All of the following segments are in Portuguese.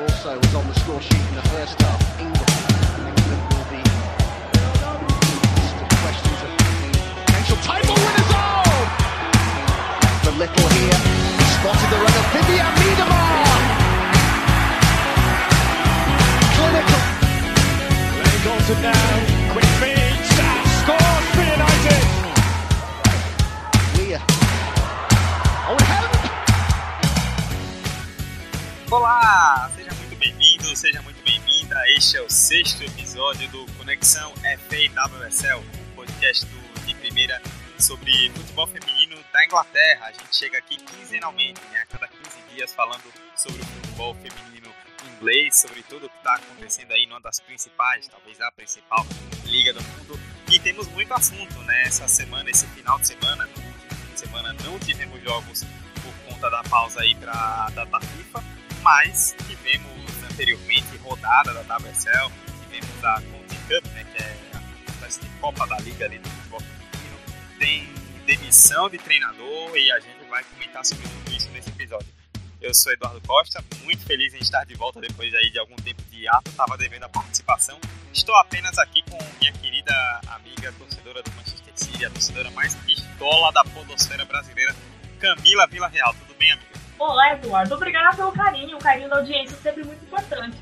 Also was on the score sheet in the first half. England, England will be just questions of potential title winners. Oh, the little here spotted the run of Vivian Miedemar. Clinical. Ray Goldson now, quick feed, Sam scores for United. Weir. Owen oh, Hemp. Olá, Este é o sexto episódio do Conexão FAWSL, um podcast do, de primeira sobre futebol feminino da Inglaterra. A gente chega aqui quinzenalmente, né, a cada 15 dias, falando sobre o futebol feminino inglês, sobre tudo o que está acontecendo aí numa das principais, talvez a principal liga do mundo. E temos muito assunto, né? Essa semana, esse final de semana, semana, não tivemos jogos por conta da pausa aí para a data FIFA mas tivemos anteriormente rodada da WSL, tivemos a Conti Cup, né, que é a espécie de Copa da Liga ali do futebol feminino, tem demissão de treinador e a gente vai comentar sobre tudo isso nesse episódio. Eu sou Eduardo Costa, muito feliz em estar de volta depois aí de algum tempo de ato, estava devendo a participação. Estou apenas aqui com minha querida amiga torcedora do Manchester City, a torcedora mais pistola da podosfera brasileira, Camila Vila Real. Tudo bem, amiga? Olá, Eduardo. Obrigada pelo carinho. O carinho da audiência é sempre muito importante.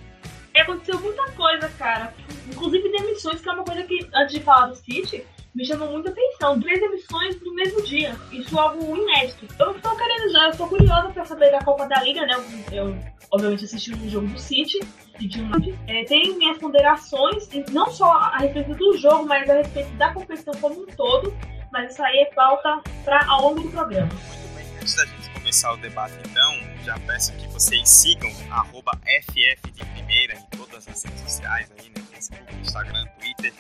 E aconteceu muita coisa, cara. Inclusive demissões, que é uma coisa que, antes de falar do City, me chamou muita atenção. Três demissões no mesmo dia. Isso é algo inédito. Eu estou querendo já, eu estou curiosa para saber da Copa da Liga, né? Eu, eu obviamente assisti um jogo do City. De um, é, tem minhas ponderações, não só a respeito do jogo, mas a respeito da competição como um todo. Mas isso aí é pauta para ao longo do programa. Muito bem, antes da gente começar o debate então, já peço que vocês sigam FF de primeira em todas as redes sociais aí, no Facebook, Instagram, Twitter.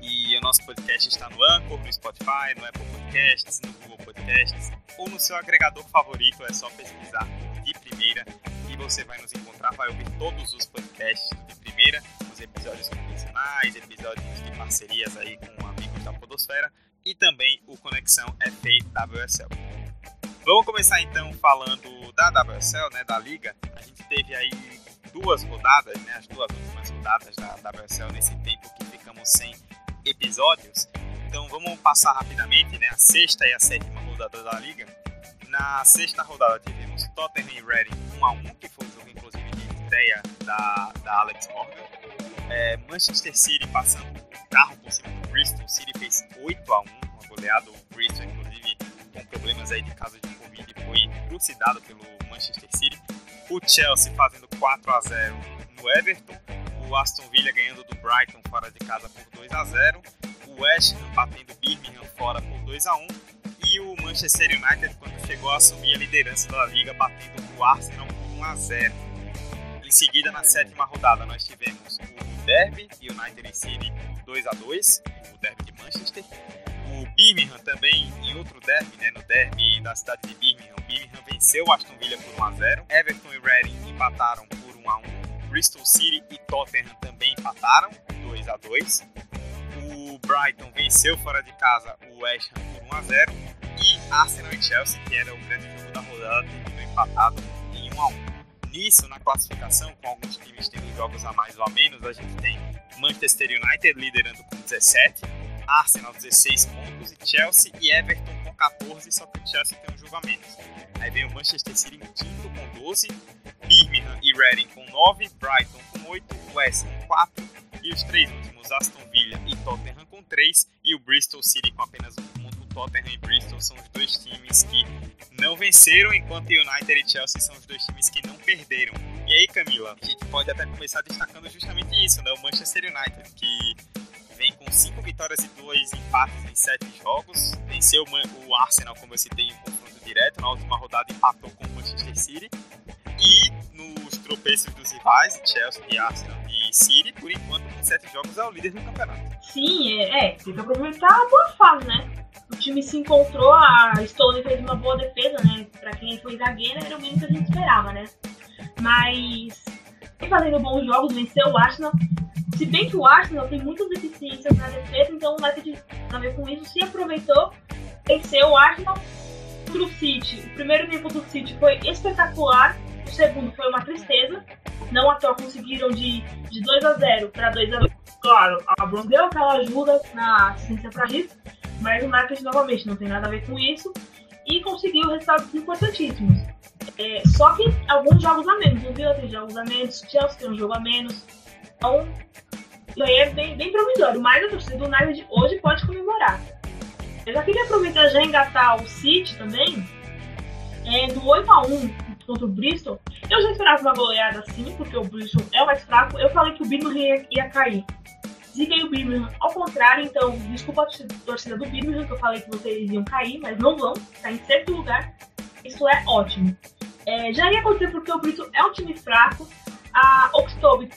E o nosso podcast está no Anchor, no Spotify, no Apple Podcasts, no Google Podcasts ou no seu agregador favorito. É só pesquisar de primeira e você vai nos encontrar, vai ouvir todos os podcasts de primeira, os episódios convencionais, episódios de parcerias aí com amigos da Podosfera e também o Conexão FAWSL. Vamos começar então falando da WSL, né, da liga. A gente teve aí duas rodadas, né, as duas últimas rodadas da WSL nesse tempo que ficamos sem episódios. Então vamos passar rapidamente, né, a sexta e a sétima rodada da liga. Na sexta rodada tivemos Tottenham e Reading 1 a 1, que foi o jogo inclusive de estreia da, da Alex Morgan. É, Manchester City passando carro por cima do Bristol. City fez 8 a 1, uma goleada. O Bristol inclusive problemas aí de casos de Covid foi trucidado pelo Manchester City. O Chelsea fazendo 4 a 0 no Everton. O Aston Villa ganhando do Brighton fora de casa por 2 a 0 O West Ham batendo Birmingham fora por 2 a 1 E o Manchester United, quando chegou a assumir a liderança da liga, batendo o Arsenal por 1 a 0 Em seguida, na sétima rodada, nós tivemos o Derby, United e City 2 a 2 o Derby de Manchester o Birmingham também em outro derby, né, no derby da cidade de Birmingham. Birmingham venceu o Aston Villa por 1 a 0. Everton e Reading empataram por 1 a 1. Bristol City e Tottenham também empataram 2 a 2. O Brighton venceu fora de casa o West Ham por 1 a 0 e Arsenal e Chelsea, que era o grande jogo da rodada, terminou empatado em 1 a 1. Nisso, na classificação, com alguns times tendo jogos a mais ou a menos, a gente tem Manchester United liderando com 17, Arsenal 16 pontos e Chelsea e Everton com 14, só que o Chelsea tem um jogo a menos. Aí vem o Manchester City em quinto com 12, Birmingham e Reading com 9, Brighton com 8, West com 4 e os três últimos Aston Villa e Tottenham com 3 e o Bristol City com apenas um ponto. Tottenham e Bristol são os dois times que não venceram, enquanto United e Chelsea são os dois times que não perderam. E aí, Camila, a gente pode até começar destacando justamente isso, né? O Manchester United, que vem com 5 vitórias e 2 empates em 7 jogos. Venceu o Arsenal, como eu citei, em confronto direto. Na última rodada empatou com o Manchester City. E nos tropeços dos rivais, Chelsea e Arsenal e City, por enquanto, com 7 jogos, é o líder do campeonato. Sim, é, é tem que aproveitar a boa fase, né? O time se encontrou, a Stone fez uma boa defesa, né? Pra quem foi zagueira, era o mínimo que a gente esperava, né? Mas, fazendo bons jogos, venceu o Arsenal. Se bem que o Arsenal tem muitas deficiências na defesa, então o United, a ver com isso, se aproveitou, venceu o Arsenal pro City. O primeiro tempo do City foi espetacular. O segundo foi uma tristeza. Não à toa conseguiram de, de 2 a 0 para 2 a 2 Claro, a Bron deu aquela ajuda na assistência para isso, mas o Marcos novamente não tem nada a ver com isso e conseguiu resultados importantíssimos. É, só que alguns jogos a menos, o Vila tem jogos a menos, o Chelsea tem um jogo a menos. Então, isso aí é bem, bem provisório, mas a torcida do United hoje pode comemorar. Eu já queria aproveitar já engatar o City também, é, do 8 a 1 contra o Bristol. Eu já esperava uma goleada assim, porque o Bristol é o mais fraco. Eu falei que o Birmingham ia, ia cair. Ziguei o Birmingham ao contrário, então desculpa a torcida do Birmingham, que eu falei que vocês iam cair, mas não vão, tá em sexto lugar. Isso é ótimo. É, já ia acontecer porque o Bristol é um time fraco. A Oxtobe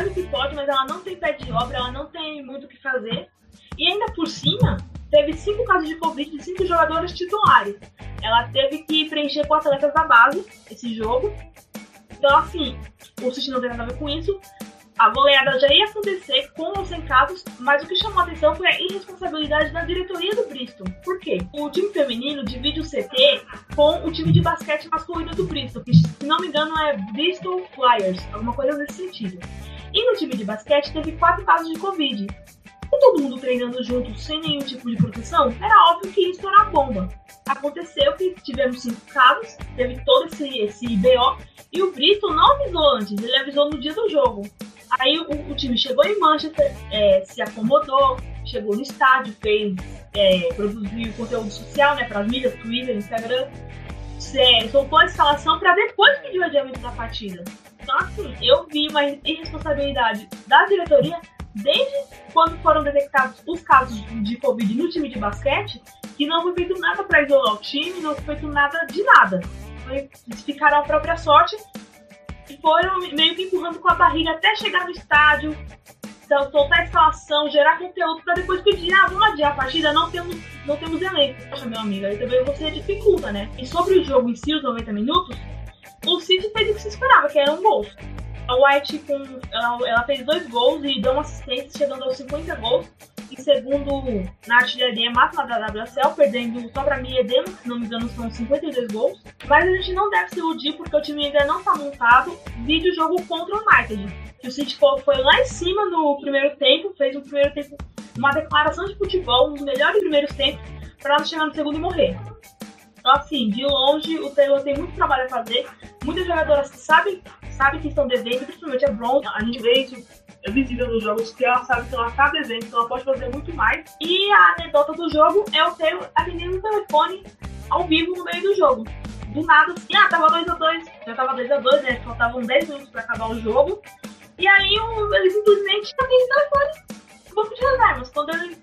faz o que pode, mas ela não tem pé de obra, ela não tem muito o que fazer. E ainda por cima, teve cinco casos de Covid de cinco jogadores titulares. Ela teve que preencher com atletas da base esse jogo. Então, assim, o City não tem nada a ver com isso. A goleada já ia acontecer com ou sem casos, mas o que chamou a atenção foi a irresponsabilidade da diretoria do Bristol. Por quê? O time feminino divide o CT com o time de basquete masculino do Bristol, que se não me engano é Bristol Flyers, alguma coisa nesse sentido. E no time de basquete teve quatro casos de Covid. Com todo mundo treinando junto sem nenhum tipo de proteção, era óbvio que ia estourar a bomba. Aconteceu que tivemos cinco casos, teve todo esse, esse BO, e o Bristol não avisou antes, ele avisou no dia do jogo. Aí o, o time chegou em Manchester, é, se acomodou, chegou no estádio, fez, é, produziu conteúdo social, né, para as mídias, Twitter, Instagram, é, soltou a escalação para depois pedir o adiamento da partida. Então, assim, eu vi uma irresponsabilidade da diretoria desde quando foram detectados os casos de Covid no time de basquete, que não foi feito nada para isolar o time, não foi feito nada de nada. Eles ficaram à própria sorte foram meio que empurrando com a barriga até chegar no estádio, então, soltar a escalação, gerar conteúdo para depois pedir, ah, vamos adiar a partida, não temos, não temos elenco. Poxa, meu amigo, aí também você dificulta, né? E sobre o jogo em si, os 90 minutos, o City fez o que se esperava, que eram gols. A White com, ela, ela fez dois gols e deu uma assistência, chegando aos 50 gols. E segundo na artilharia máxima da WSL, perdendo só pra mim se não me engano são 52 gols. Mas a gente não deve se iludir porque o time ainda não está montado. Vídeo jogo contra o United. Que o City foi lá em cima no primeiro tempo, fez um primeiro tempo, uma declaração de futebol, um dos melhores primeiros tempos, para não chegar no segundo e morrer. Então, assim, de longe, o Taylor tem muito trabalho a fazer. Muitas jogadoras sabem, sabem que estão devendo, principalmente a Bron. A gente vê isso é visível nos jogos que ela sabe que ela está devendo, então ela pode fazer muito mais. E a anedota do jogo é o Taylor atendendo o telefone ao vivo no meio do jogo. Do nada, assim, ah, tava 2x2, já tava 2x2, né? Faltavam 10 minutos pra acabar o jogo. E aí ele simplesmente atende o telefone banco de reservas. Quando ele.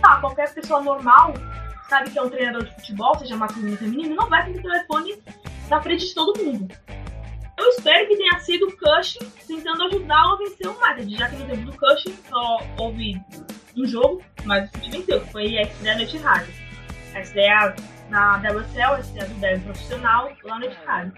Tá, qualquer pessoa normal sabe que é um treinador de futebol, seja masculino ou feminino, não vai ter o telefone na frente de todo mundo. Eu espero que tenha sido o Cushing tentando ajudá-lo a vencer o Madrid, já que no tempo do Cushing só houve um jogo, mas o City venceu, foi a estreia no Etihad. A estreia na WSL, a estreia do derby profissional lá no Etihad.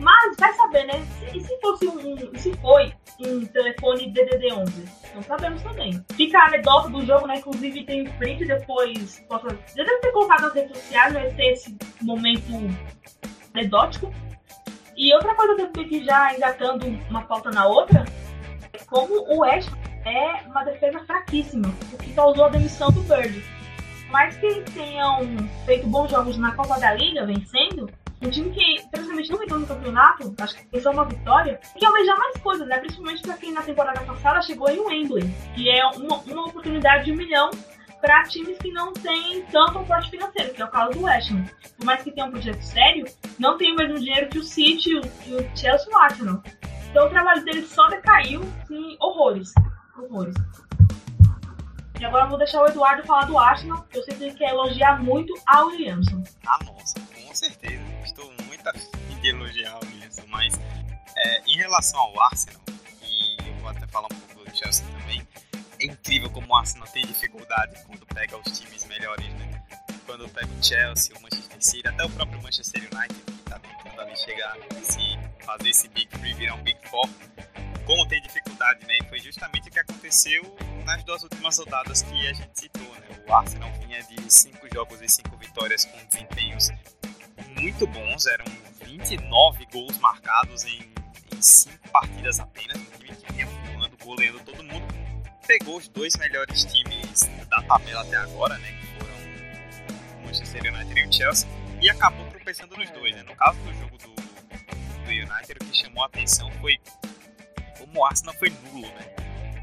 Mas vai saber, né? E se fosse um, se foi um telefone DDD11? Não sabemos também. Fica a anedota do jogo, né? Inclusive tem print depois. Posso, já deve ter colocado nas redes sociais, vai ter esse momento anedótico. E outra coisa que eu fiquei aqui já engatando uma pauta na outra é como o West é uma defesa fraquíssima, o que causou a demissão do Bird. Mas que tenham feito bons jogos na Copa da Liga, vencendo, um time que praticamente não entrou no campeonato, acho que tem só uma vitória, que almejar mais coisas, né? Principalmente para quem na temporada passada chegou em Wembley, que é uma, uma oportunidade de um milhão para times que não têm tanto aporte financeiro, que é o caso do West Ham. Por mais que tenha um projeto sério, não tem o mesmo dinheiro que o City e o Chelsea e o Arsenal. Então o trabalho dele só decaiu em horrores. Horrores. E agora eu vou deixar o Eduardo falar do Arsenal. Eu que ele quer elogiar muito a Williamson. Ah, nossa, certeza. Estou muito afim de elogiar a Williamson, mas é, em relação ao Arsenal, e eu vou até falar um pouco do Chelsea também, é incrível como o Arsenal tem dificuldade quando pega os times melhores, né? Quando pega o Chelsea, o Manchester City, até o próprio Manchester United, que tá tentando ali chegar, esse, fazer esse Big Three virar um Big Four, como tem dificuldade, né? E foi justamente o que aconteceu nas duas últimas rodadas que a gente citou, né? O Arsenal vinha de cinco jogos e cinco vitórias com desempenhos muito bons, eram 29 gols marcados em, em 5 partidas apenas. Um time que vinha voando, goleando todo mundo. Pegou os dois melhores times da tabela até agora, né? Que foram o Manchester United e o Chelsea. E acabou tropeçando nos dois, né? No caso do jogo do, do United, o que chamou a atenção foi como o Arsenal foi nulo, né?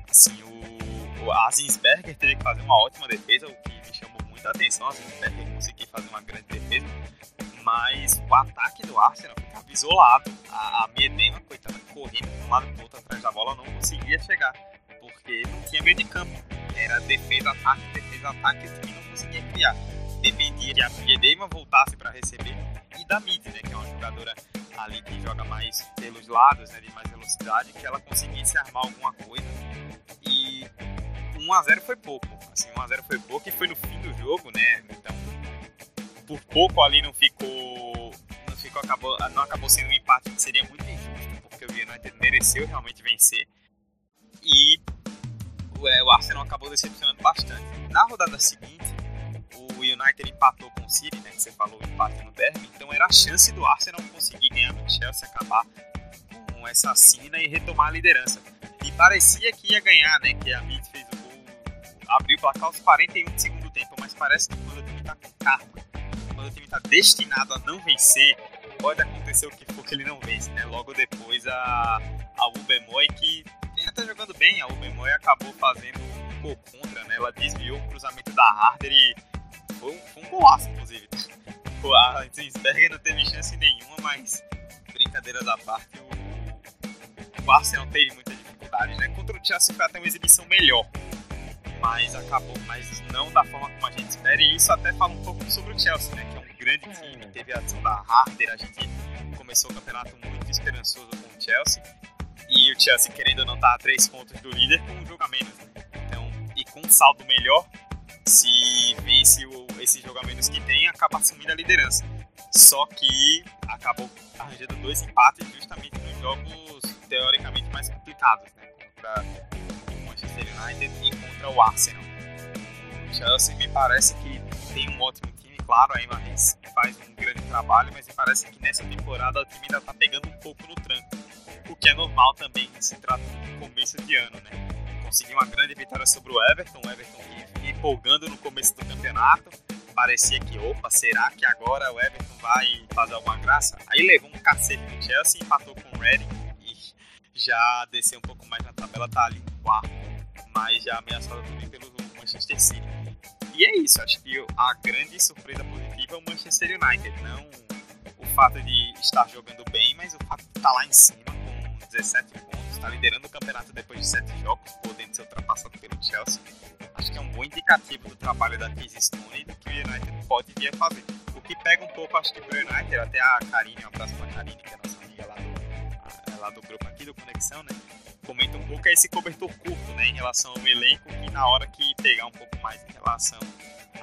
Assim, o, o Azinsberger teve que fazer uma ótima defesa, o que me chamou muita atenção. O Azinsberger conseguiu fazer uma grande defesa mas o ataque do Arsenal ficava isolado. A, a Medema, coitada, correndo de um lado para outro atrás da bola, não conseguia chegar, porque não tinha meio de campo. Era defesa, ataque, defesa, ataque, e time não conseguia criar. Dependia que a Medema voltasse para receber e da Mid, né, que é uma jogadora ali que joga mais pelos lados, né, de mais velocidade, que ela conseguisse armar alguma coisa. E 1 a 0 foi pouco. Assim, 1 a 0 foi pouco e foi no fim do jogo, né? Então por pouco ali não ficou. Não ficou, acabou, não acabou sendo um empate que seria muito injusto, porque o United mereceu realmente vencer. E é, o Arsenal acabou decepcionando bastante. Na rodada seguinte, o United empatou com o City, né, que você falou, empate no derby, então era a chance do Arsenal conseguir ganhar no Chelsea, acabar com essa sina e retomar a liderança. E parecia que ia ganhar, né, que a Mid fez o gol, abriu o placar aos 41 do segundo tempo, mas parece que quando o time tá com karma quando o time está destinado a não vencer, pode acontecer o que for que ele não vence, né? Logo depois a, a Ubemoy, que está jogando bem, a Ubemoy acabou fazendo um gol contra, né? Ela desviou o cruzamento da Harder e foi um, foi um golaço, inclusive. A Zinsberger não teve chance nenhuma, mas brincadeiras à parte, o, o Arsenal teve muita dificuldade, né? Contra o Chelsea foi até uma exibição melhor mas acabou, mas não da forma como a gente espera. E isso até fala um pouco sobre o Chelsea, né? Que é um grande time, teve a ação da Harder, a gente começou o campeonato muito esperançoso com o Chelsea. E o Chelsea, querendo ou não, tá a três pontos do líder com um jogo a menos. Né? Então, e com um saldo melhor, se vence o, esse jogo a menos que tem, acaba assumindo a liderança. Só que acabou arranjando dois empates justamente nos jogos teoricamente mais complicados, né? Manchester United e contra o Arsenal. O Chelsea me parece que tem um ótimo time, claro, a Emma faz um grande trabalho, mas me parece que nessa temporada o time ainda está pegando um pouco no tranco, o que é normal também se trata de começo de ano, né? Conseguiu uma grande vitória sobre o Everton, o Everton que empolgando no começo do campeonato, parecia que, opa, será que agora o Everton vai fazer alguma graça? Aí levou um cacete do Chelsea, empatou com o Reading e já desceu um pouco mais na tabela, tá ali quarto mas já ameaçada também pelo Manchester City. E é isso, acho que a grande surpresa positiva é o Manchester United, não o fato de estar jogando bem, mas o fato de estar lá em cima com 17 pontos, estar liderando o campeonato depois de 7 jogos, podendo ser ultrapassado pelo Chelsea. Acho que é um bom indicativo do trabalho da Casey Stone e do que o United pode vir a fazer. O que pega um pouco, acho que pro United, até a Karine, um abraço pra Karine, que é a nossa amiga lá do, lá do grupo aqui do Conexão, né? comenta um pouco é esse cobertor curto, né, em relação ao elenco, que na hora que pegar um pouco mais em relação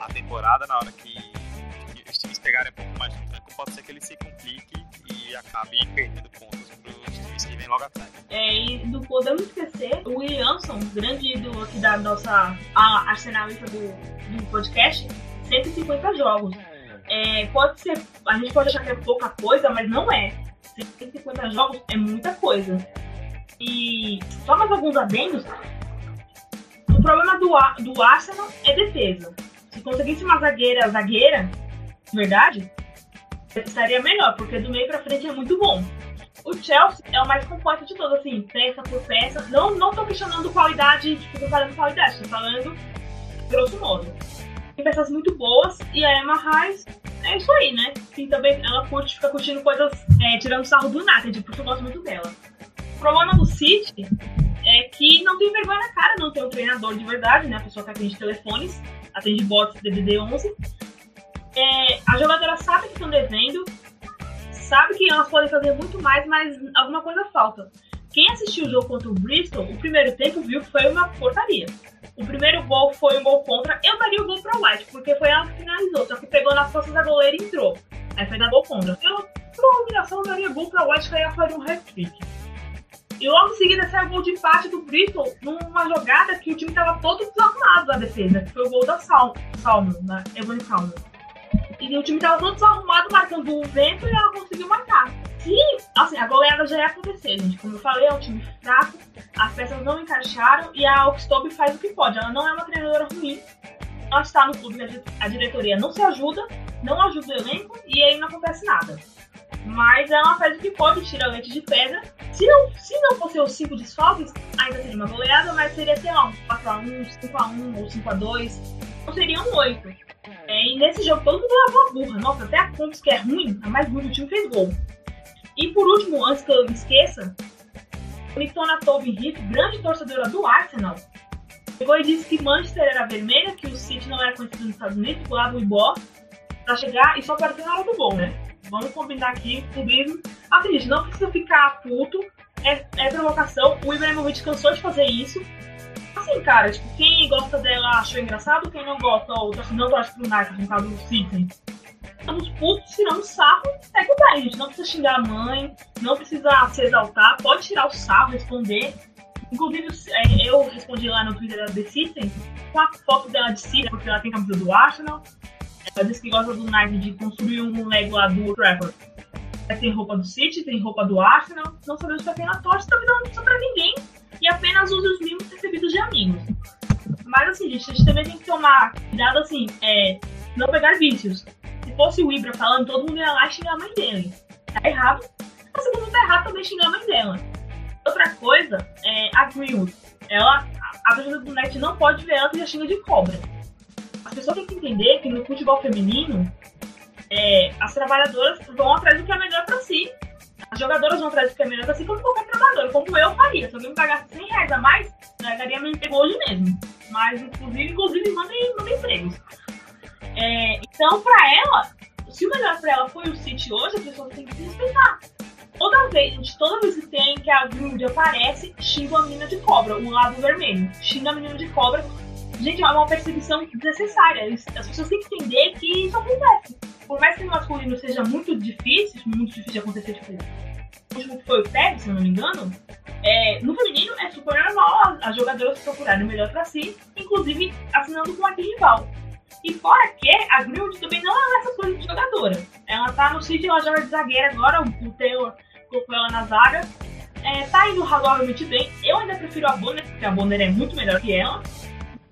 à temporada, na hora que, os times pegarem um pouco mais no tranco, pode ser que ele se complique e acabe perdendo pontos para os times que vêm logo atrás. É, e não podemos esquecer o Williamson, grande ídolo aqui da nossa arsenalista do, do podcast, 150 jogos. É, pode ser, a gente pode achar que é pouca coisa, mas não é. 150 jogos é muita coisa. E só mais alguns adendos. O problema do, do Arsenal é defesa. Se conseguisse uma zagueira, zagueira, verdade, estaria melhor, porque do meio pra frente é muito bom. O Chelsea é o mais completo de todos, assim, peça por peça. Não, não tô questionando qualidade, tipo, tô falando qualidade, tô falando grosso modo. Tem peças muito boas e a Emma Reis é isso aí, né? E também ela curte, fica curtindo coisas, é, tirando sarro do United, porque eu gosto muito dela. O problema do City é que não tem vergonha na cara, não tem um treinador de verdade, né? A pessoa que atende telefones, atende bots DDD11. É, as jogadoras sabem que estão devendo, sabe que elas podem fazer muito mais, mas alguma coisa falta. Quem assistiu o jogo contra o Bristol, o primeiro tempo viu que foi uma portaria. O primeiro gol foi um gol contra. Eu daria o gol pra White, porque foi ela que finalizou, só que pegou nas costas da goleira e entrou. Aí foi dar gol contra. Eu, por humilhação, daria gol pra White, que aí ela faria um hat-trick. E logo em seguida saiu o gol de empate do Bristol numa jogada que o time estava todo desarrumado da defesa, que foi o gol da Sal Salmo, né? Salmo. E o time tava todo desarrumado, marcando o vento, e ela conseguiu marcar. Se, assim, a goleada já ia acontecer, gente. Como eu falei, é um time fraco, as peças não encaixaram, e a Oxtobe faz o que pode. Ela não é uma treinadora ruim, ela está no clube, a diretoria não se ajuda, não ajuda o elenco, e aí não acontece nada. Mas ela faz o que pode, tira leite de pedra. Se não, se não fosse os 5 desfalques, ainda seria uma goleada, mas seria, sei lá, um 4x1, 5x1 ou 5x2. Não seria um 8. É, e nesse jogo todo mundo levou a burra. Nossa, até a Contos, que é ruim, a mais ruim do time, fez gol. E por último, antes que eu me esqueça, Nitona Tobin Heath, grande torcedora do Arsenal, chegou e disse que Manchester era vermelha, que o City não era conhecido nos Estados Unidos, lá do Ibó, pra chegar e só apareceu na hora do gol, né? Vamos combinar aqui, clubismo. Assim, gente, não precisa ficar puto. É, é provocação. O Ibrahimovic cansou de fazer isso. Assim, cara, tipo, quem gosta dela achou engraçado, quem não gosta, ou não gosta pro United, no caso do City. Estamos putos, tiramos sarro, segue o baile, gente. Não precisa xingar a mãe, não precisa se exaltar, pode tirar o sarro, responder. Inclusive, é, eu respondi lá no Twitter da The City com a foto dela de City, porque ela tem camisa do Arsenal. Ela disse que gosta do Nike de construir um Lego lá do Trafford. Tem roupa do City, tem roupa do Arsenal. Não sabemos pra quem ela torce, também não precisa pra ninguém. E apenas use os mimos recebidos de amigos. Mas assim, gente, a gente também tem que tomar cuidado assim, é, não pegar vícios. Se fosse o Ibra falando, todo mundo ia lá e xingar a mãe dele. Tá errado. Mas todo mundo tá errado, também xingar a mãe dela. Outra coisa é a Greenwood. Ela, a torcida do Net não pode ver ela que já xinga de cobra as pessoas têm que entender que no futebol feminino, é, as trabalhadoras vão atrás do que é melhor para si. As jogadoras vão atrás do que é melhor para si, como qualquer trabalhador, como eu faria. Se alguém me pagasse 100 reais a mais, largaria meu emprego hoje mesmo. Mas, inclusive, inclusive mandem, mandem empregos. É, então, para ela, se o melhor para ela foi o City hoje, as pessoas têm que se respeitar. Toda vez, gente, toda vez que tem que a Grundy aparece, xinga a menina de cobra, o lado vermelho. Xinga a menina de cobra Gente, é uma perseguição desnecessária. As pessoas têm que entender que isso acontece. Por mais que no masculino seja muito difícil, muito difícil de acontecer, tipo, o último que foi o Tevez, se eu não me engano, é, no feminino é super normal as jogadoras procurarem o melhor pra si, inclusive assinando com a rival. E fora que a Grilled também não é essa coisa de jogadora. Ela tá no sítio, ela joga de zagueira agora, o Taylor colocou ela na zaga. É, tá indo razoavelmente bem. Eu ainda prefiro a Bonner, porque a Bonner é muito melhor que ela.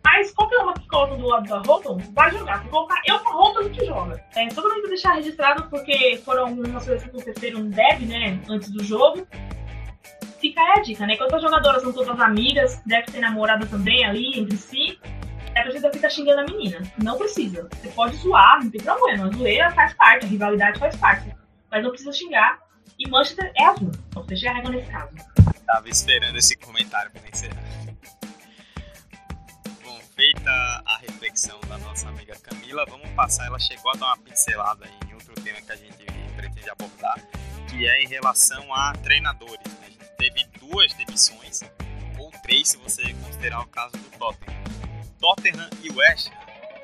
Mas qualquer uma que coloca do lado da Holton vai jogar. Se colocar eu com a Holton, gente joga. É, só pra deixar registrado, porque foram algumas coisas que aconteceram no dev, né, antes do jogo. Fica aí a dica, né? Que outras jogadoras são todas amigas, deve ter namorada também ali entre si. É pra gente ficar xingando a menina. Não precisa. Você pode zoar, não tem problema. A zoeira faz parte, a rivalidade faz parte. Mas não precisa xingar. E Manchester é azul. Você já nesse caso. Tava esperando esse comentário pra encerrar feita a reflexão da nossa amiga Camila, vamos passar. Ela chegou a dar uma pincelada em outro tema que a gente pretende abordar, que é em relação a treinadores. Né? A gente teve duas demissões, ou três se você considerar o caso do Tottenham. Tottenham e West Ham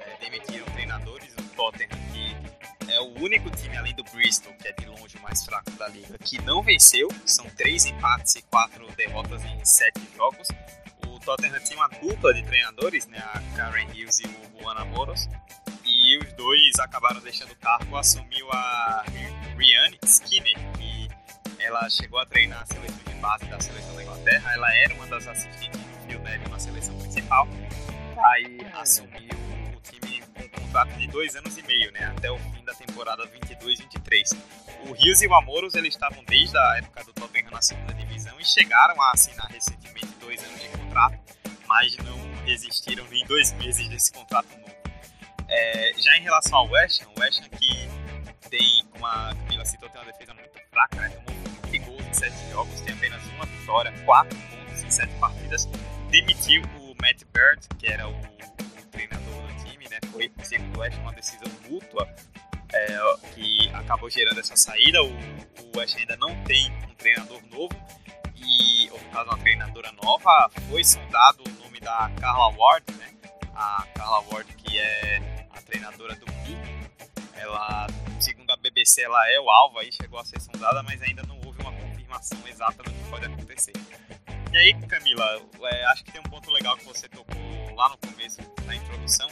é, demitiram treinadores. O Tottenham, que é o único time além do Bristol, que é de longe o mais fraco da liga, que não venceu. São três empates e quatro derrotas em sete jogos Tottenham tinha uma dupla de treinadores, né, a Karen Hughes e o Juan Amoros, e os dois acabaram deixando o cargo, assumiu a Rihanna Skinner, que ela chegou a treinar a seleção de base da seleção da Inglaterra, ela era uma das assistentes do Phil Neville na seleção principal, aí assumiu o time com um contrato de dois anos e meio, né, até o fim da temporada 22-23. O Hughes e o Amoros, eles estavam desde a época do Tottenham na segunda divisão e chegaram a assinar recentemente dois anos de contrato, mas não resistiram nem dois meses desse contrato novo. É, já em relação ao West Ham, o West Ham que tem, como a Camila citou, tem uma defesa muito fraca, né? tomou 20 gols em 7 jogos, tem apenas uma vitória, 4 pontos em 7 partidas, demitiu o Matt Bird, que era o, o treinador do time, né? foi, segundo o West uma decisão mútua é, que acabou gerando essa saída. O, o West ainda não tem um treinador novo, e, ou no caso, uma treinadora nova, foi sondado o nome da Carla Ward, né? A Carla Ward, que é a treinadora do Pi. Ela, segundo a BBC, ela é o alvo aí, chegou a ser sondada, mas ainda não houve uma confirmação exata do que pode acontecer. E aí, Camila, é, acho que tem um ponto legal que você tocou lá no começo da introdução,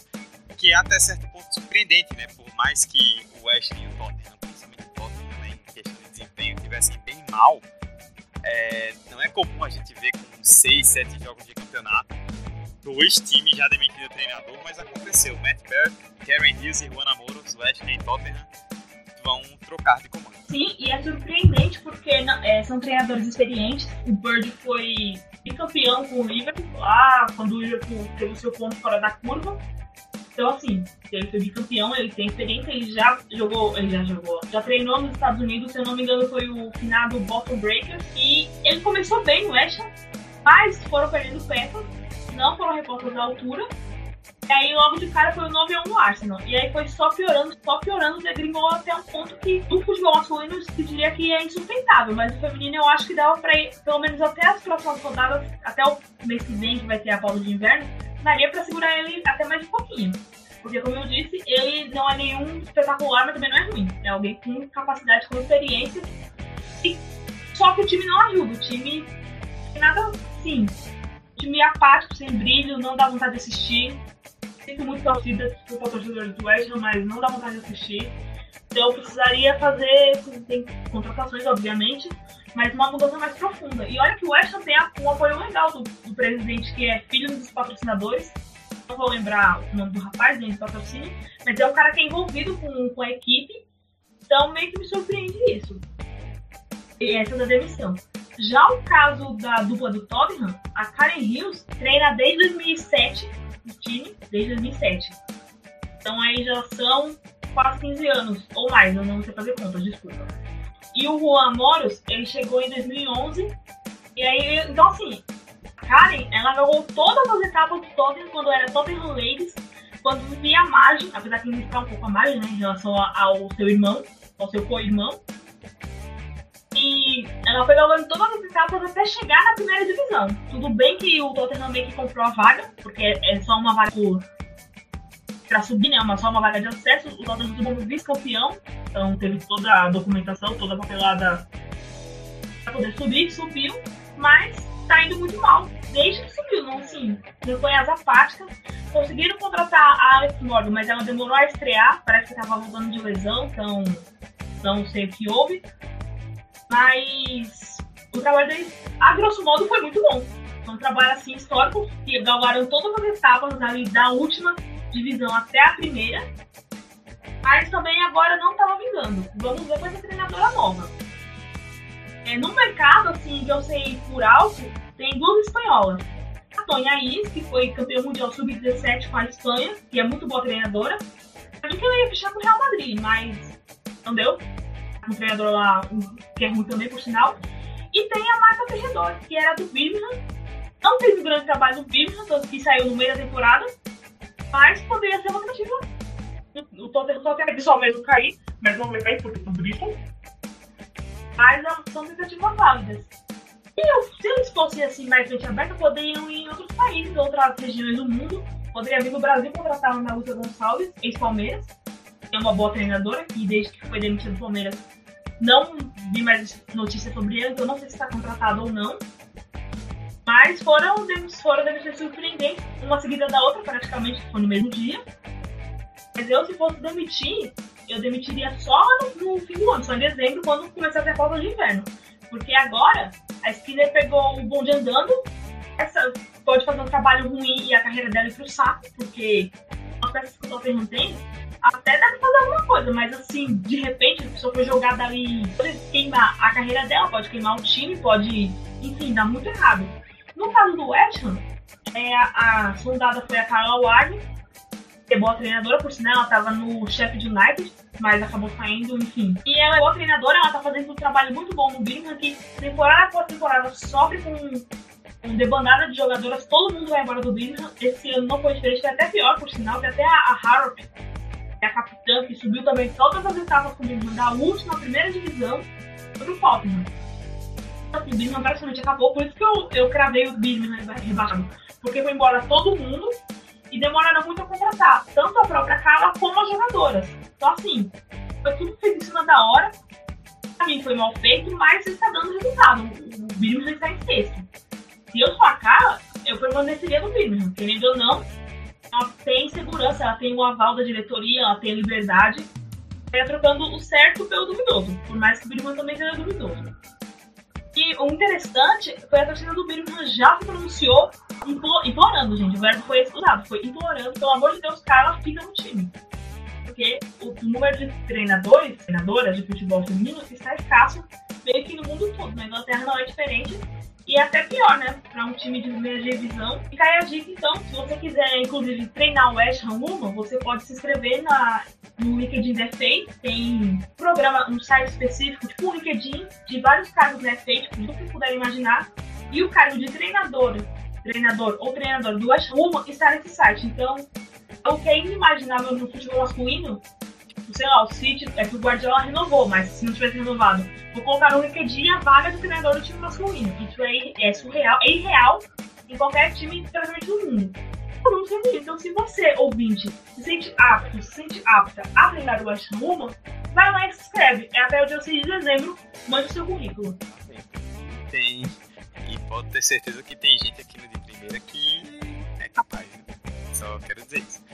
que é até certo ponto surpreendente, né? Por mais que o West e o Tottenham, principalmente o Tottenham, né, em questão de desempenho, tivessem bem mal, é, não é comum a gente ver com 6, 7 jogos de campeonato dois times já demitindo o treinador, mas aconteceu. Matt Barrett, Karen Hughes e Juan Amoros, Ham e Tottenham vão trocar de comando. Sim, e é surpreendente porque não, é, são treinadores experientes. O Bird foi bicampeão com o Liverpool lá, quando o Liverpool teve o seu ponto fora da curva. Então, assim, ele foi bicampeão, ele tem experiência, ele já jogou, ele já jogou, já treinou nos Estados Unidos, se eu não me engano, foi o finado Bottom Breakers. E ele começou bem no West mas foram perdendo peças, não foram repostas da altura. E aí, logo de cara, foi o 9x1 no Arsenal. E aí foi só piorando, só piorando, degringolou até um ponto que o futebol masculino se diria que é insustentável. Mas o feminino eu acho que dava pra ir, pelo menos até as próximas rodadas, até o mês que vem, que vai ter a pausa de inverno, daria pra segurar ele até mais um pouquinho. Porque, como eu disse, ele não é nenhum espetacular, mas também não é ruim. É alguém com capacidade, com experiência. E... Só que o time não ajuda. O time nada assim. O time apático, sem brilho, não dá vontade de assistir sinto muito torcida por torcedores do West Ham, mas não dá vontade de assistir. Então precisaria fazer, tem contratações, obviamente, mas uma mudança mais profunda. E olha que o West Ham tem um apoio legal do, do presidente, que é filho dos patrocinadores. Não vou lembrar o nome do rapaz, nem do patrocínio, mas é um cara que é envolvido com, com a equipe. Então meio que me surpreende isso. E essa da demissão. Já o caso da dupla do Tottenham, a Karen Hills treina desde 2007 time desde 2007. Então aí já são quase 15 anos, ou mais, eu não sei fazer contas, desculpa. E o Juan Moros, ele chegou em 2011, e aí, então assim, Karen, ela jogou todas as etapas do Tottenham quando era Tottenham Ladies, quando vivia a margem, apesar que ficar um pouco a margem, né, em relação ao seu irmão, ao seu co-irmão. E ela foi jogando todas as etapas até chegar na primeira divisão. Tudo bem que o Tottenham meio que comprou a vaga, porque é só uma vaga por... pra subir, né? Uma, só uma vaga de acesso. O Tottenham como vice-campeão, então teve toda a documentação, toda a papelada pra poder subir, subiu, mas tá indo muito mal. Desde que subiu, não assim, não foi as apáticas. Conseguiram contratar a Alex Morgan, mas ela demorou a estrear, parece que tava voltando de lesão, então não sei o que houve. Mas o trabalho deles, a grosso modo, foi muito bom. Foi um trabalho assim histórico, que galgaram todas as etapas ali da última divisão até a primeira. Mas também agora não estava vingando. Vamos ver com essa treinadora nova. É, no mercado, assim, que eu sei por alto, tem duas espanholas. A Tonha Is, que foi campeã mundial sub-17 com a Espanha, que é muito boa treinadora. Eu que ela ia fechar com o Real Madrid, mas não deu treinador lá, que é ruim também, por sinal. E tem a Marta Ferredor, que era do Birmingham. Não fez um grande trabalho no Birmingham, que saiu no meio da temporada. Mas poderia ser uma alternativa. O Tottenham só tem só mesmo cair, mas não vai cair porque são Bristol. Mas são tentativas válidas. E se eles fossem assim mais frente aberta, poderiam ir em outros países, outras regiões do mundo. Poderia vir no Brasil contratar a Ana Lúcia Gonçalves, ex-Palmeiras. É uma boa treinadora, que desde que foi demitida do Palmeiras não vi mais notícias sobre ele, então não sei se está contratado ou não. Mas foram, foram demissões surpreendentes, uma seguida da outra, praticamente, foi no mesmo dia. Mas eu, se fosse demitir, eu demitiria só no, no fim do ano, só em dezembro, quando começar a pausa de inverno. Porque agora, a Skinner pegou o bonde andando, essa pode fazer um trabalho ruim e a carreira dela ir pro saco, porque as peças que o Tottenham tem até deve fazer alguma coisa, mas assim, de repente, a pessoa foi jogada ali, pode queimar a carreira dela, pode queimar o time, pode, enfim, dar muito errado. No caso do West Ham, é, a, a sondada foi a Carla Ward, que é boa treinadora, por sinal, ela estava no Sheffield United, mas acabou saindo, enfim. E ela é boa treinadora, ela tá fazendo um trabalho muito bom no Birmingham, que temporada após temporada sofre com debandada de jogadoras, todo mundo vai embora do Birmingham. Esse ano não foi diferente, foi até pior, por sinal, que até a, a Harrop é a capitã, que subiu também todas as etapas com o Birmingham da última, primeira divisão, foi pro Tottenham. Assim, o Birmingham praticamente acabou, por isso que eu, eu cravei o Birmingham rebaixado. Porque foi embora todo mundo e demoraram muito a contratar, tanto a própria Carla como as jogadoras. Então, assim, foi tudo feito em cima da hora. Pra mim foi mal feito, mas está dando resultado. O Birmingham está em sexto. Se eu Carla, eu permaneceria no Birmingham, querendo ou não, ela tem segurança, ela tem o aval da diretoria, ela tem liberdade. Ela tá trocando o certo pelo duvidoso, por mais que o Birman também seja duvidoso. E o interessante foi a torcida do Birmingham já se pronunciou implorando, gente. O verbo foi usado, foi implorando, pelo amor de Deus, cara, fica no time. Porque o número de treinadores, treinadoras de futebol feminino está escasso meio que no mundo todo. Na Inglaterra não é diferente. E é até pior, né? Para um time de primeira divisão. E cai a dica, então, se você quiser, inclusive, treinar o West Ham Woman, você pode se inscrever na, no LinkedIn da FA. Tem programa, um site específico, tipo um LinkedIn, de vários cargos da FA, tipo, tudo que puder imaginar. E o cargo de treinador, treinador ou treinador do West Ham Woman está nesse site. Então, o que é inimaginável no futebol masculino sei lá, o City, é que o Guardiola renovou, mas se não tivesse renovado, vou colocar no LinkedIn a vaga do treinador do time masculino. Isso é, é surreal, é irreal em qualquer time praticamente do mundo. Então, se você, ouvinte, se sente apto, se sente apta a treinar o West Ham vai lá e se inscreve. É até o dia 6 de dezembro, mande o seu currículo. Tem. E pode ter certeza que tem gente aqui no de primeira que é capaz. Né? Só quero dizer isso.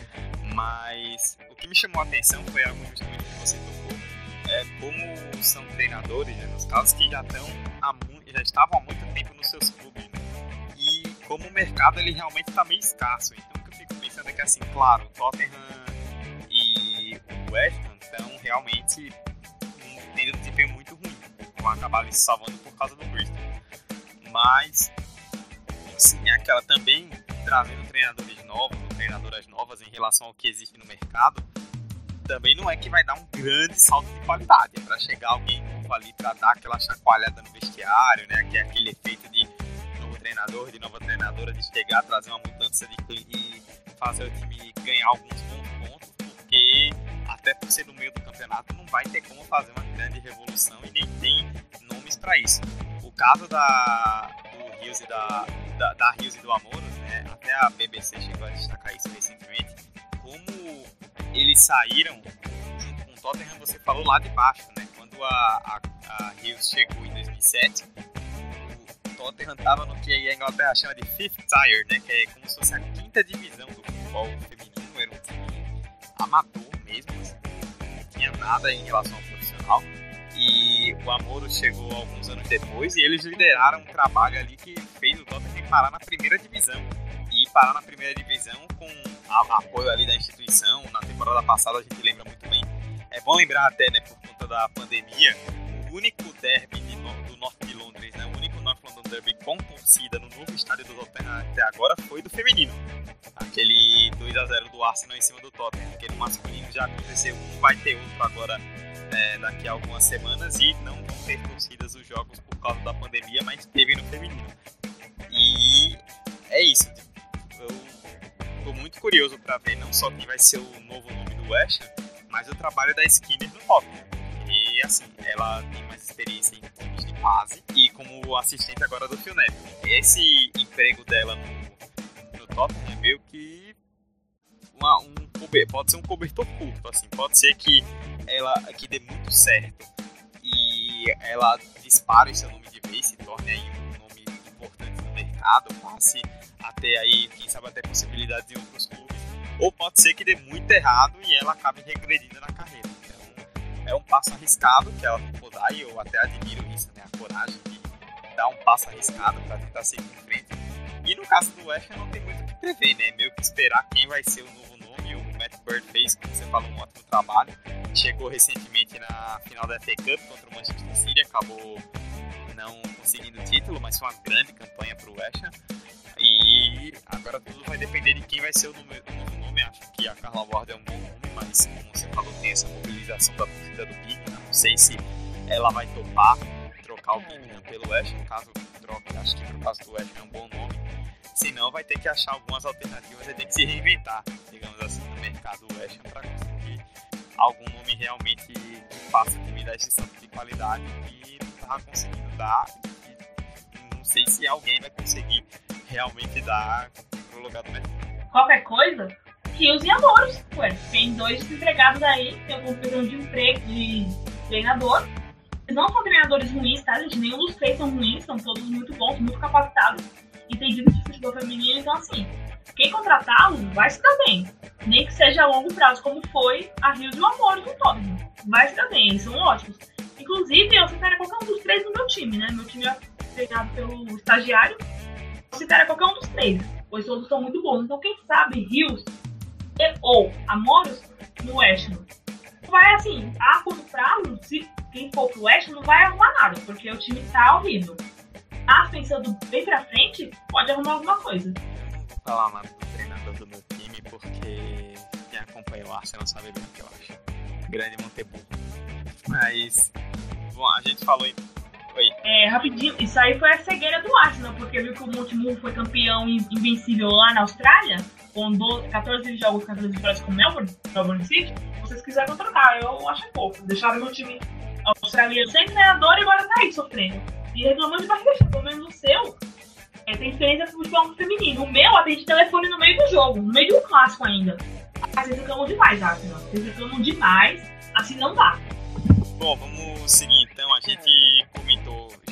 Mas o que me chamou a atenção foi algo justamente que você tocou. É, como são treinadores, né, nos casos que já, estão há, já estavam há muito tempo nos seus clubes. Né? E como o mercado ele realmente está meio escasso. Então o que eu fico pensando é que, assim, claro, o Tottenham e o West Ham estão realmente tendo um desempenho muito ruim. Vão acabar se salvando por causa do Bristol. Mas, assim, é aquela também trazendo treinadores novos, treinadoras novas em relação ao que existe no mercado, também não é que vai dar um grande salto de qualidade. É para chegar alguém novo ali para dar aquela chacoalhada no vestiário, né? Que é aquele efeito de novo treinador, de nova treinadora, de chegar, trazer uma mudança de e fazer o time ganhar alguns bons pontos, porque até por ser no meio do campeonato não vai ter como fazer uma grande revolução e nem tem nomes para isso. Caso da, do Rios e da, da, da Rios e do Amor, né? Até a BBC chegou a destacar isso recentemente. Como eles saíram junto com o Tottenham, você falou lá de baixo, né? Quando a, a, a Rios chegou em 2007, o Tottenham estava no que a Inglaterra chama de Fifth Tier, né? Que é como se fosse a quinta divisão do futebol feminino, era um time amador mesmo, assim, não tinha nada em relação ao profissional e o Amoro chegou alguns anos depois e eles lideraram um trabalho ali que fez o Tottenham parar na primeira divisão. E parar na primeira divisão com apoio ali da instituição. Na temporada passada a gente lembra muito bem. É bom lembrar até, né, por conta da pandemia, o único derby de do norte de Londres, né, o único North London Derby com torcida no novo estádio do Tottenham até agora foi do feminino. Aquele 2 a 0 do Arsenal em cima do Tottenham, no masculino já aconteceu um, vai ter outro agora é, daqui a algumas semanas e não vão ter torcidas os jogos por causa da pandemia, mas teve no feminino. E é isso. Eu tô muito curioso para ver não só quem vai ser o novo nome do West mas o trabalho da Skinner no Tottenham. E assim, ela tem mais experiência em times de base e como assistente agora do Phil Neville. Esse emprego dela no, no Tottenham é meio que uma, um, pode ser um cobertor curto, assim, pode ser que ela que dê muito certo e ela dispare seu nome de vez, se torne aí um nome importante no mercado, passe até aí, quem sabe até possibilidades em outros clubes, ou pode ser que dê muito errado e ela acabe regredindo na carreira. Então, é um passo arriscado que ela pode dar e eu até admiro isso, coragem de dar um passo arriscado para tentar seguir em frente. E no caso do West não tem muito o que prever, né? Meio que esperar quem vai ser o novo nome. O Matt Bird fez, como você falou, um ótimo trabalho chegou recentemente na final da FA Cup contra o Manchester City, acabou não conseguindo o título, mas foi uma grande campanha para o West. E agora tudo vai depender de quem vai ser o, novo nome. Acho que a Carla Ward é um bom nome, mas como você falou, tem essa mobilização da torcida do Birmingham. Não sei se ela vai topar trocar o Birmingham pelo Ham, caso troque, acho que por causa do Ham é um bom nome. Se não, vai ter que achar algumas alternativas, vai ter que se reinventar, digamos assim, no mercado West para conseguir algum nome realmente que faça dê esse salto de qualidade que não estava conseguindo dar. E não sei se alguém vai conseguir realmente dar pro lugar do mercado. Qualquer coisa, rios e amoros. Ué, tem dois desempregados aí, tem algum precisando de emprego, de treinador. Não são treinadores ruins, tá, gente? Nenhum dos três são ruins, são todos muito bons, muito capacitados, entendidos de futebol feminino. Então, assim, quem contratá-los vai se dar bem. Nem que seja a longo prazo, como foi a Rio de Amor do Tottenham. Vai se dar bem, eles são ótimos. Inclusive, eu citaria qualquer um dos três no meu time, né? Meu time é treinado pelo estagiário. Eu citaria qualquer um dos três, pois todos são muito bons. Então, quem sabe, Rios ou Amoros no West Ham. Vai assim, a curto prazo, se quem for pro West não vai arrumar nada, porque o time tá horrível. Mas pensando bem pra frente, pode arrumar alguma coisa. Falar nada do treinador do meu time, porque quem acompanha o Arsenal sabe bem o que eu acho. Grande Monteburro. Mas, bom, a gente falou em Oi. É, rapidinho, isso aí foi a cegueira do Arsenal, porque viu que o Montemurro foi campeão invencível lá na Austrália, com 12, 14 jogos, 14 vitórias com o Melbourne, Melbourne City. Vocês quiseram trocar, eu acho pouco. Deixaram meu time australiano sem treinador e agora tá aí sofrendo. E reclamando de barriga pelo menos o seu. É, tem experiência com futebol feminino. O meu atende telefone no meio do jogo, no meio de um clássico ainda. Ah, vocês reclamam demais, Arsenal. Vocês reclamam demais, assim não dá. Bom, vamos seguir então. A gente comentou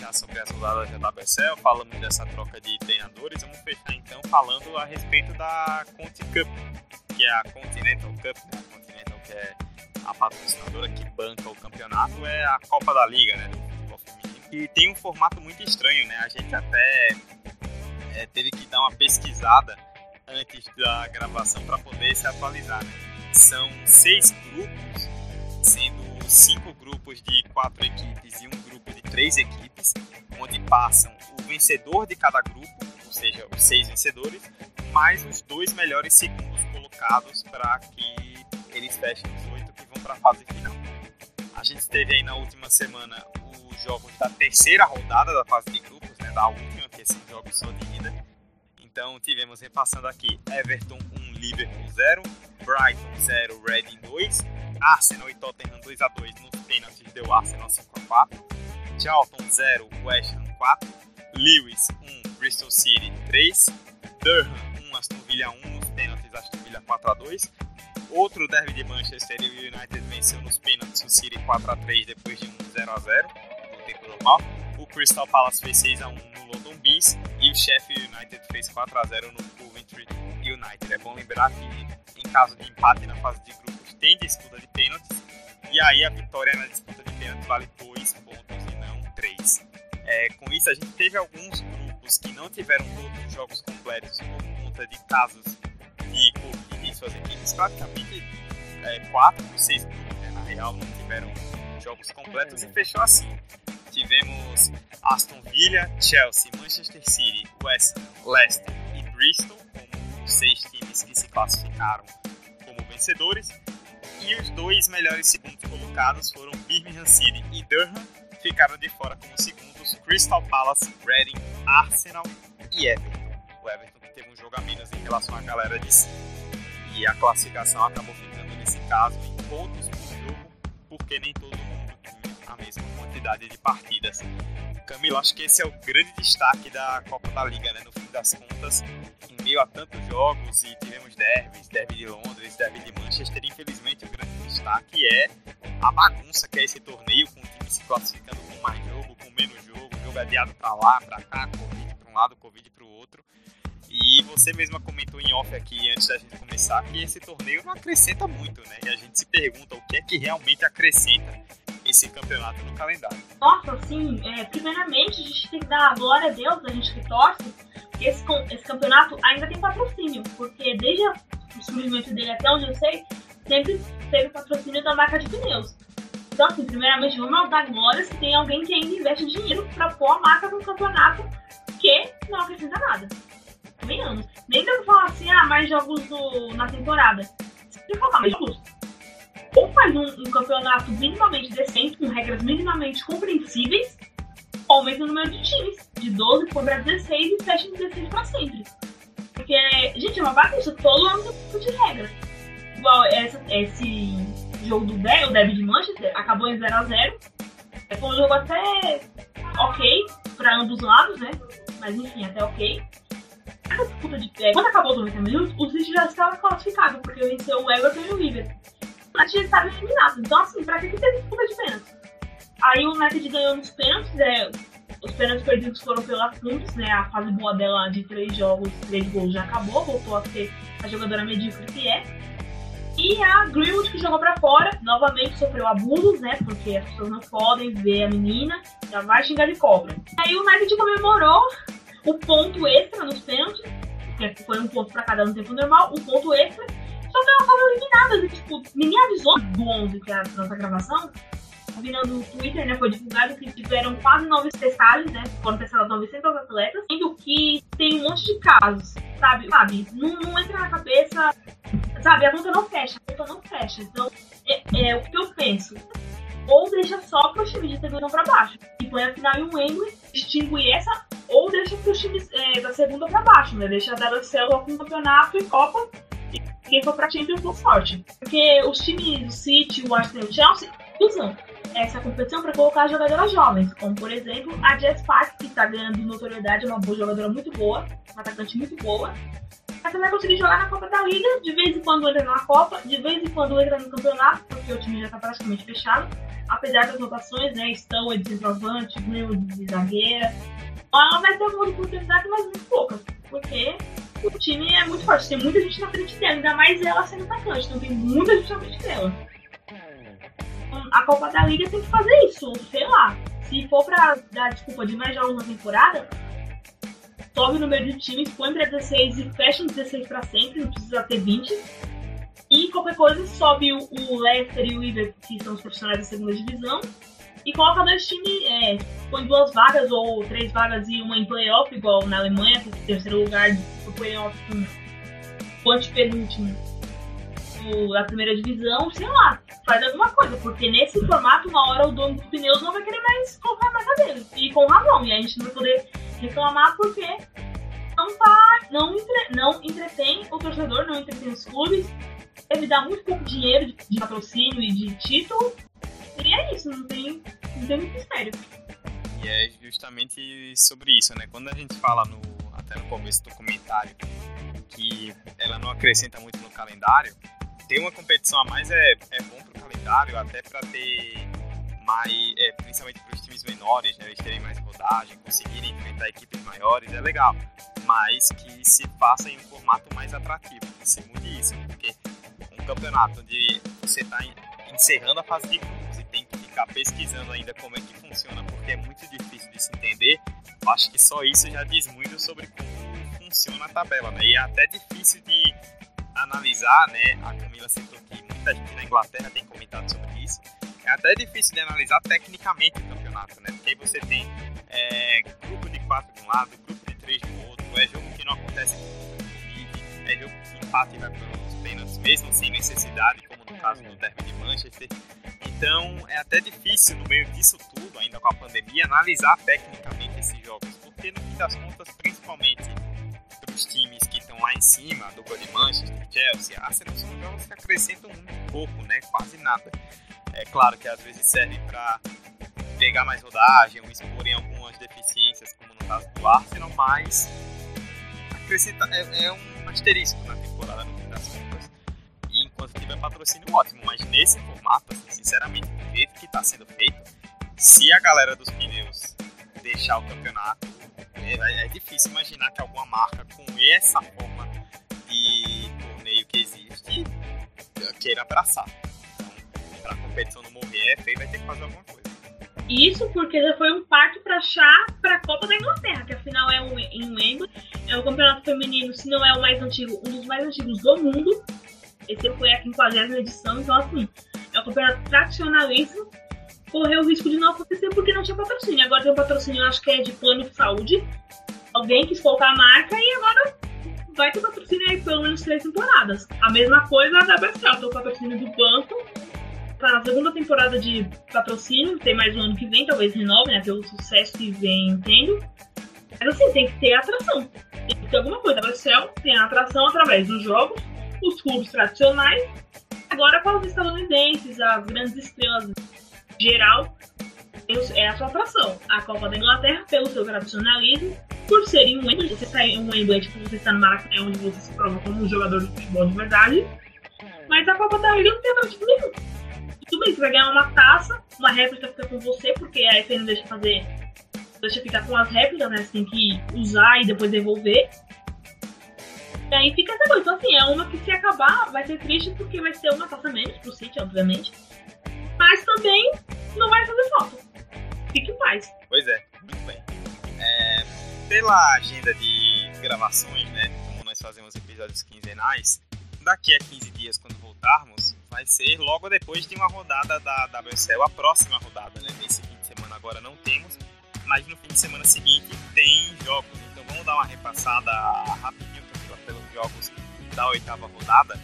já sobre as rodadas da WSL, falamos dessa troca de treinadores. Vamos fechar então falando a respeito da Conti Cup, que é a Continental Cup, né? A Continental que é a patrocinadora que banca o campeonato, é a Copa da Liga, né? E tem um formato muito estranho, né? A gente até é, teve que dar uma pesquisada antes da gravação para poder se atualizar. Né? São seis grupos, sendo cinco grupos de quatro equipes e um grupo de três equipes, onde passam o vencedor de cada grupo, ou seja, os seis vencedores, mais os dois melhores segundos colocados para que eles fechem os oito que vão para a fase final. A gente teve aí na última semana jogos da terceira rodada da fase de grupos, né, da última, que esses jogos são de ida. Então tivemos, repassando aqui, Everton 1, Liverpool 0, Brighton 0, Reading 2, Arsenal e Tottenham 2 a 2 nos pênaltis deu Arsenal 5 a 4, Charlton 0, West Ham 4, Lewis 1, Bristol City 3, Durham 1, Aston Villa 1 nos pênaltis Aston Villa 4 a 2, Outro derby de Manchester United venceu nos pênaltis o City 4 a 3 depois de um 0 a 0 tempo normal. O Crystal Palace fez 6x1 no London Bees e o Sheffield United fez 4x0 no Coventry United. É bom lembrar que em caso de empate na fase de grupos tem disputa de pênaltis e aí a vitória na disputa de pênaltis vale 2 pontos e não 3. É, com isso a gente teve alguns grupos que não tiveram todos os jogos completos por conta de casos de Covid em suas equipes. Praticamente é, 4 dos 6 grupos, né, na real, não tiveram jogos completos e fechou assim tivemos Aston Villa, Chelsea, Manchester City, West Ham, Leicester e Bristol como os seis times que se classificaram como vencedores. E os dois melhores segundos colocados foram Birmingham City e Durham, ficaram de fora como segundos Crystal Palace, Reading, Arsenal e Everton. O Everton teve um jogo a menos em relação à galera de cima. E a classificação acabou ficando nesse caso em pontos por jogo, porque nem todo mundo a mesma quantidade de partidas. Camilo, acho que esse é o grande destaque da Copa da Liga, né? No fim das contas, em meio a tantos jogos e tivemos derbys, derby de Londres, derby de Manchester, infelizmente o grande destaque é a bagunça que é esse torneio, com o time se classificando com mais jogo, com menos jogo, jogo adiado para lá, para cá, Covid para um lado, Covid para o outro. E você mesma comentou em off aqui antes da gente começar que esse torneio não acrescenta muito, né? E a gente se pergunta o que é que realmente acrescenta esse campeonato no calendário. Nossa, assim, é, primeiramente a gente tem que dar glória a Deus, a gente que torce, que esse, esse campeonato ainda tem patrocínio, porque desde o surgimento dele até onde eu sei, sempre teve patrocínio da marca de pneus. Então, assim, primeiramente, vamos dar glórias que tem alguém que ainda investe dinheiro para pôr a marca no campeonato que não acrescenta nada. Nem anos. Nem dá falar assim, ah, mais jogos do, na temporada. Se falar mais jogos, ou faz um, um, campeonato minimamente decente, com regras minimamente compreensíveis, ou o número de times, de 12 for para 16 e fecha em 16 para sempre. Porque, gente, é uma bagunça, todo ano tem de regras. Igual essa, esse jogo do Derby, o Derby de Manchester, acabou em 0x0. Foi um jogo até ok para ambos os lados, né? Mas enfim, até ok. De pé, quando acabou os 90 minutos, o City já estava classificado, porque venceu o Everton e o Liverpool mas já estava eliminado. Então, assim, pra que, teve disputa de pênalti? Aí o United ganhou nos pênaltis, é, Os pênaltis perdidos foram pela Fundos, né? A fase boa dela de três jogos, três gols já acabou, voltou a ser a jogadora medíocre que é. E a Greenwood que jogou pra fora, novamente sofreu abusos, né? Porque as pessoas não podem ver a menina, já vai xingar de cobra. Aí o United comemorou o ponto extra nos pênaltis, que foi um ponto pra cada no tempo normal, um ponto extra. Só que elas foram eliminadas, e tipo, ninguém avisou do 11 que era nossa gravação. Vindo no Twitter, né, foi divulgado que tiveram quase 9 testagens, né, foram testadas 900 atletas, sendo que tem um monte de casos, sabe? Sabe, não, não entra na cabeça Sabe, a conta não fecha, a conta não fecha. Então, é, é o que eu penso. Ou deixa só para os times de televisão para baixo. E põe a final em um Wembley, distingue essa, ou deixa para os times é, da segunda para baixo, né? Deixa a WSL com campeonato e Copa. Quem for pra Champions for sorte. Porque os times do City, o Arsenal e o Chelsea usam essa competição para colocar jogadoras jovens, como por exemplo a Jess Park, que está ganhando notoriedade, é uma boa jogadora muito boa, uma atacante muito boa, você vai conseguir jogar na Copa da Liga, de vez em quando entra na Copa, de vez em quando entra no campeonato, porque o time já está praticamente fechado, apesar das rotações, né? Estão de centroavante, Grêmio de zagueira. Ela vai ter alguma oportunidade, mas muito poucas, porque o time é muito forte, tem muita gente na frente dela, ainda mais ela sendo atacante, então tem muita gente na frente dela. Então, a Copa da Liga tem que fazer isso, sei lá. Se for pra dar desculpa de mais jogos na temporada, sobe o número de times, põe para 16 e fecha os 16 para sempre, não precisa ter 20. E qualquer coisa sobe o, o Leicester e o Liverpool, que são os profissionais da segunda divisão, e coloca dois times, é, põe duas vagas ou três vagas e uma em playoff, igual na Alemanha, o terceiro lugar do playoff com o antepenúltimo da primeira divisão, sei lá, faz alguma coisa, porque nesse formato, uma hora o dono dos pneus não vai querer mais colocar a marca dele. E com razão, e a gente não vai poder reclamar porque não tá, não, entre, não entretém o torcedor, não entretém os clubes, deve dar muito pouco dinheiro de, de patrocínio e de título. E é isso, não tem, não tem muito mistério. E é justamente sobre isso, né? Quando a gente fala no, até no começo do comentário que ela não acrescenta muito no calendário, ter uma competição a mais é, é bom pro calendário, até para ter mais, é, principalmente para os times menores, né, eles terem mais rodagem, conseguirem enfrentar equipes maiores, é legal. Mas que se faça em um formato mais atrativo, que se mude isso, porque um campeonato onde você está encerrando a fase de grupos e tem que ficar pesquisando ainda como é que funciona, porque é muito difícil de se entender, eu acho que só isso já diz muito sobre como funciona a tabela, né? E é até difícil de analisar, né? A Camila citou que muita gente na Inglaterra tem comentado sobre isso é até difícil de analisar tecnicamente o campeonato, né? Porque você tem é, grupo de quatro de um lado, grupo de três do outro, é jogo que não acontece é jogo que empate vai para os pênaltis, mesmo sem necessidade, como no caso do Derby de Manchester. Então é até difícil, no meio disso tudo, ainda com a pandemia, analisar tecnicamente esses jogos, porque no fim das contas, principalmente para os times que estão lá em cima, do Gol de Manchester, Chelsea, Arsenal, são jogos que acrescentam muito pouco, né? Quase nada. É claro que às vezes serve para pegar mais rodagem ou expor em algumas deficiências, como no caso do Arsenal, mas acrescenta, é, é um asterisco na temporada, no fim das contas. Enquanto tiver patrocínio, ótimo, mas nesse formato, assim, sinceramente, do jeito que está sendo feito, se a galera dos pneus deixar o campeonato, é, é difícil imaginar que alguma marca com essa forma de torneio que existe queira abraçar a competição não morrer, é vai ter que fazer alguma coisa. Isso porque já foi um parto para achar para a Copa da Inglaterra, que afinal é um, em Wembley. É o campeonato feminino, se não é o mais antigo, um dos mais antigos do mundo. Esse foi a 50 edição, então assim, é um campeonato tradicionalíssimo. Correu o risco de não acontecer porque não tinha patrocínio. Agora tem um patrocínio, acho que é de plano de saúde. Alguém quis colocar a marca e agora vai ter patrocínio aí pelo menos três temporadas. A mesma coisa da BSL, tem o patrocínio do banco tá na segunda temporada de patrocínio, tem mais um ano que vem, talvez renove, né? Pelo sucesso que vem tendo. Mas assim, tem que ter atração. Tem que ter alguma coisa. A Excel tem a atração através dos jogos, os clubes tradicionais, agora com os estadunidenses, as grandes estrelas geral, é a sua atração. A Copa da Inglaterra, pelo seu tradicionalismo, por ser em Wembley, você está em Wembley, tipo, você está no Maracanã, é onde você se prova como um jogador de futebol de verdade. Mas a Copa da Liga não tem atrativo nenhum. Tudo bem, você vai ganhar uma taça, uma réplica fica com você, porque a FN não deixa fazer deixa ficar com as réplicas, né? Você tem que usar e depois devolver. E aí fica essa coisa. Então, assim, é uma que se acabar vai ser triste porque vai ser uma taça menos pro City, obviamente. Mas também não vai fazer falta. Fique em paz. Pois é, muito bem. É, pela agenda de gravações, né? Como nós fazemos episódios quinzenais, daqui a 15 dias, quando voltarmos, vai ser logo depois de uma rodada da WSL, a próxima rodada, né? Nesse fim de semana agora não temos, mas no fim de semana seguinte tem jogos. Então vamos dar uma repassada rapidinho jogos da oitava rodada.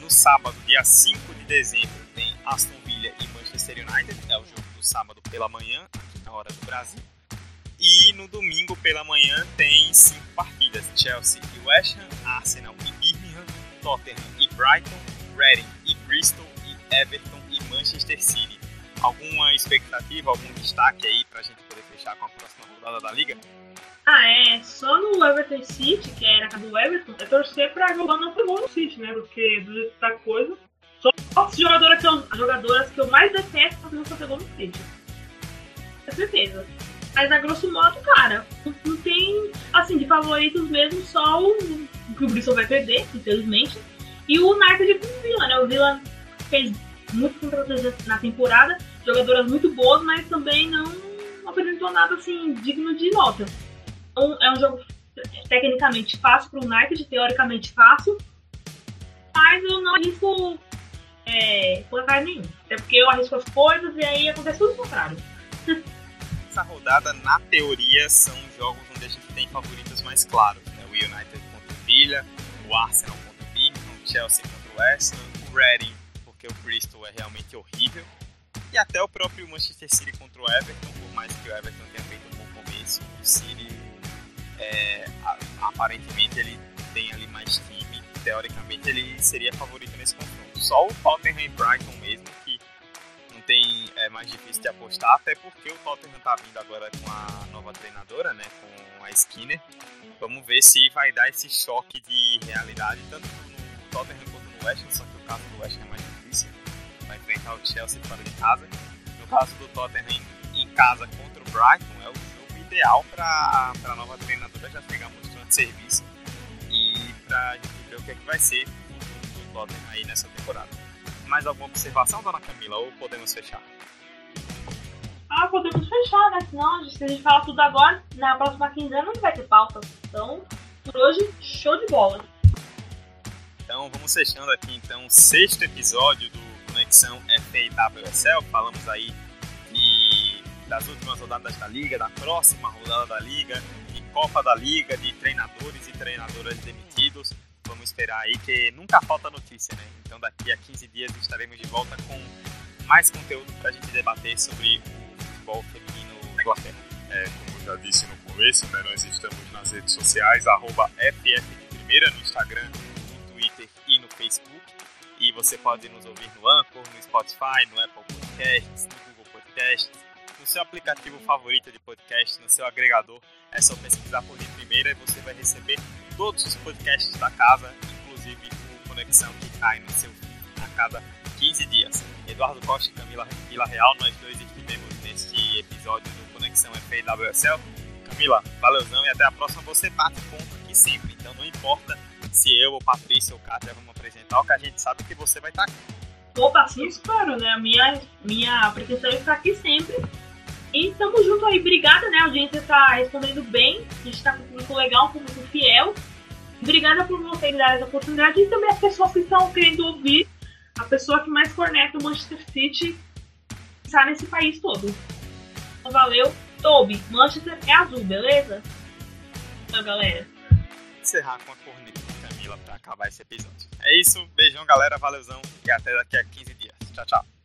No sábado, dia 5 de dezembro, tem Aston Villa e Manchester United, é o jogo do sábado pela manhã, aqui na hora do Brasil. E no domingo pela manhã tem cinco partidas: Chelsea e West Ham, Arsenal e Birmingham, Tottenham e Brighton, Reading e Bristol e Everton e Manchester City. Alguma expectativa, algum destaque aí pra gente poder fechar com a próxima rodada da liga? Ah, é. Só no Everton City, que era a do Everton, é torcer pra jogar não foi gol no City, né? Porque do jeito da coisa. Só as jogadoras que eu, as jogadoras que eu mais detesto fazer gol no City. Com certeza. Mas a grosso modo, cara, não tem, assim, de favoritos mesmo, só o que o Bristol vai perder, infelizmente. E o United com o Villa, né? O Villa fez muito contratações na temporada, jogadoras muito boas, mas também não apresentou nada assim digno de nota. Então, é um jogo tecnicamente fácil para o United, teoricamente fácil, mas eu não arrisco é, placar nenhum. Até porque eu arrisco as coisas e aí acontece tudo o contrário. Essa rodada, na teoria, são jogos onde a gente tem favoritos mais claros. Né? O United contra o Villa, o Arsenal contra o Birmingham, o Chelsea contra o West o Reading porque o Bristol é realmente horrível. E até o próprio Manchester City contra o Everton, por mais que o Everton tenha feito um bom começo, o City é, aparentemente ele tem ali mais time, teoricamente ele seria favorito nesse confronto. Só o Tottenham e Brighton mesmo que não tem é mais difícil de apostar, até porque o Tottenham tá vindo agora com a nova treinadora, né, com a Skinner. Vamos ver se vai dar esse choque de realidade tanto no Tottenham quanto no West só que o caso do West é mais vai enfrentar o Chelsea fora de casa. No caso do Tottenham em casa contra o Brighton, é o ideal para a nova treinadora já chegar mostrando serviço e para ver o que é que vai ser o Tottenham aí nessa temporada. Mais alguma observação, dona Camila, ou podemos fechar? Ah, podemos fechar, né? Senão, se a gente falar tudo agora, na próxima quinzena não vai ter pauta. Então, por hoje, show de bola. Então, vamos fechando aqui, então, o sexto episódio do Conexão FAWSL. Falamos aí de, das últimas rodadas da Liga, da próxima rodada da Liga, de Copa da Liga, de treinadores e treinadoras demitidos. Vamos esperar aí que nunca falta notícia, né? Então daqui a 15 dias estaremos de volta com mais conteúdo para a gente debater sobre o futebol feminino na Inglaterra. É, como já disse no começo, né, nós estamos nas redes sociais, arroba FF no Instagram, no Twitter e no Facebook. E você pode nos ouvir no Anchor, no Spotify, no Apple Podcasts, no Google Podcasts, seu aplicativo favorito de podcast, no seu agregador. É só pesquisar por de primeira e você vai receber todos os podcasts da casa, inclusive o Conexão que cai no seu a cada 15 dias. Eduardo Costa e Camila Vila Real, nós dois estivemos neste episódio do Conexão FAWSL. Camila, valeuzão e até a próxima. Você bate ponto aqui sempre, então não importa se eu, ou Patrícia ou Kátia vamos apresentar, o que a gente sabe é que você vai estar aqui. Opa, sim, espero, né? Minha, minha pretensão é estar aqui sempre. E estamos junto aí. Obrigada, né? A audiência está respondendo bem. A gente está com um público legal, um público fiel. Obrigada por vocês darem essa oportunidade. E também as pessoas que estão querendo ouvir a pessoa que mais corneta o Manchester City está nesse país todo. Então, valeu. Toby, Manchester é azul, beleza? Então, galera. Encerrar com a corneta Camila para acabar esse episódio. É isso, beijão galera, valeuzão e até daqui a 15 dias. Tchau, tchau.